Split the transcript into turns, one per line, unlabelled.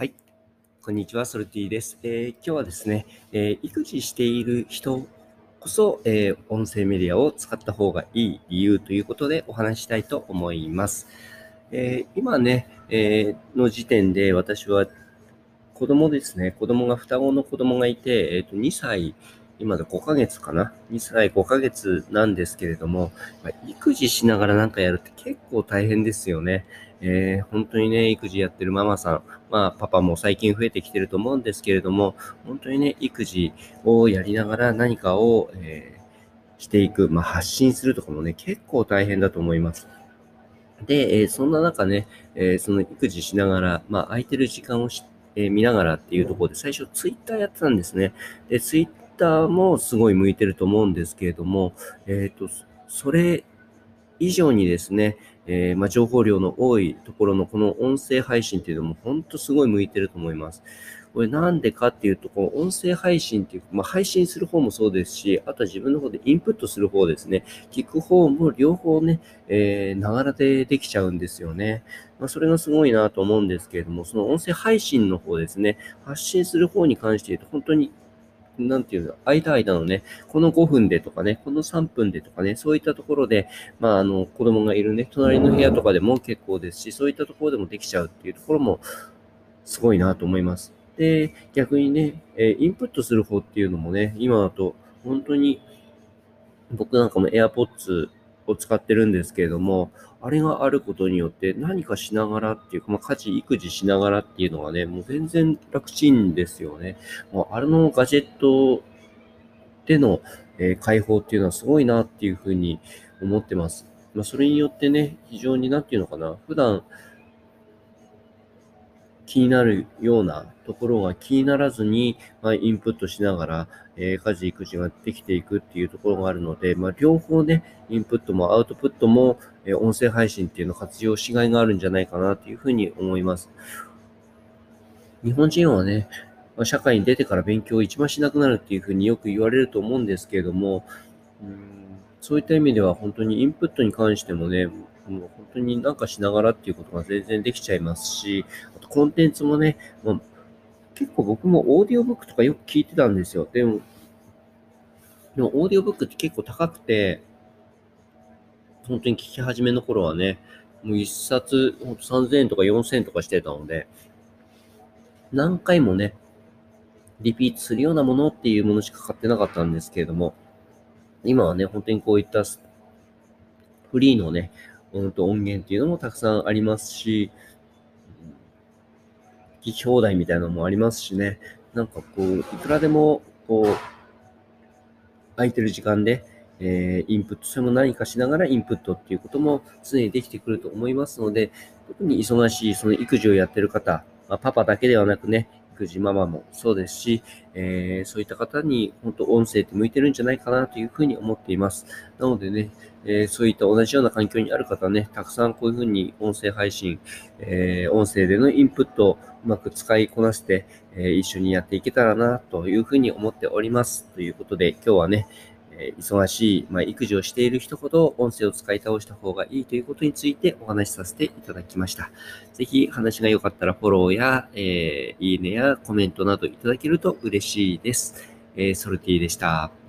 はい。こんにちは、ソルティです。えー今日はですね、えー育児している人こそ、えー音声メディアを使った方がいい理由ということでお話したいと思います。え今ね、えの時点で私は子供ですね、子供が双子の子供がいて、えーと2歳、今で5ヶ月かな ?2 歳5ヶ月なんですけれども、まあ育児しながらなんかやるって結構大変ですよね。えー本当にね、育児やってるママさん、まあ、パパも最近増えてきてると思うんですけれども、本当にね、育児をやりながら何かを、えーしていく、まあ、発信するとかもね、結構大変だと思います。で、えーそんな中ね、えその育児しながら、まあ、空いてる時間をし、え見ながらっていうところで、最初ツイッターやってたんですね。で、ツイッターもすごい向いてると思うんですけれども、えっ、と、それ以上にですね、えーまあ、情報量の多いところのこの音声配信っていうのも本当すごい向いてると思います。これなんでかっていうと、この音声配信っていう、まあ、配信する方もそうですし、あとは自分の方でインプットする方ですね。聞く方も両方ね、えながらでできちゃうんですよね。まあ、それがすごいなと思うんですけれども、その音声配信の方ですね、発信する方に関して言うと、本当になんていうの、間間のね、この5分でとかね、この3分でとかね、そういったところで、まあ、あの、子供がいるね、隣の部屋とかでも結構ですし、そういったところでもできちゃうっていうところも、すごいなと思います。で、逆にね、えインプットする方っていうのもね、今だと、本当に、僕なんかも AirPods を使ってるんですけれども、あれがあることによって何かしながらっていうか、まあ、家事、育児しながらっていうのがね、もう全然楽ちんですよね。もうあれのガジェットでの、えー解放っていうのはすごいなっていうふうに思ってます。まあ、それによってね、非常になんていうのかな、普段気になるようなところが気にならずに、まあ、インプットしながら、えー家事、育児ができていくっていうところがあるので、まあ、両方ね、インプットもアウトプットも、えー音声配信っていうのを活用しがいがあるんじゃないかなっていうふうに思います。日本人はね、まあ社会に出てから勉強を一番しなくなるっていうふうによく言われると思うんですけれども、うんそういった意味では本当にインプットに関してもね、もう本当になんかしながらっていうことが全然できちゃいますし、あとコンテンツもね、まあ結構僕もオーディオブックとかよく聞いてたんですよ。でも、でもオーディオブックって結構高くて、本当に聞き始めの頃はね、もう一冊ほんと3000円とか4000円とかしてたので、何回もね、リピートするようなものっていうものしか買ってなかったんですけれども、今はね、本当にこういったフリーのね、うんと音源っていうのもたくさんありますし、聞き放題みたいなのもありますしね、なんかこう、いくらでも、こう、空いてる時間で、えーインプット、それも何かしながらインプットっていうことも常にできてくると思いますので、特に忙しい、その育児をやってる方、まあ、パパだけではなくね、育児ママもそうですし、えーそういった方に本当音声って向いてるんじゃないかなというふうに思っています。なのでね、えーそういった同じような環境にある方ね、たくさんこういうふうに音声配信、えー音声でのインプットをうまく使いこなして、え一緒にやっていけたらなというふうに思っております。ということで、今日はね、え忙しい、まあ、育児をしている人ほど音声を使い倒した方がいいということについてお話しさせていただきました。ぜひ話が良かったらフォローや、えーいいねやコメントなどいただけると嬉しいです。えーソルティでした。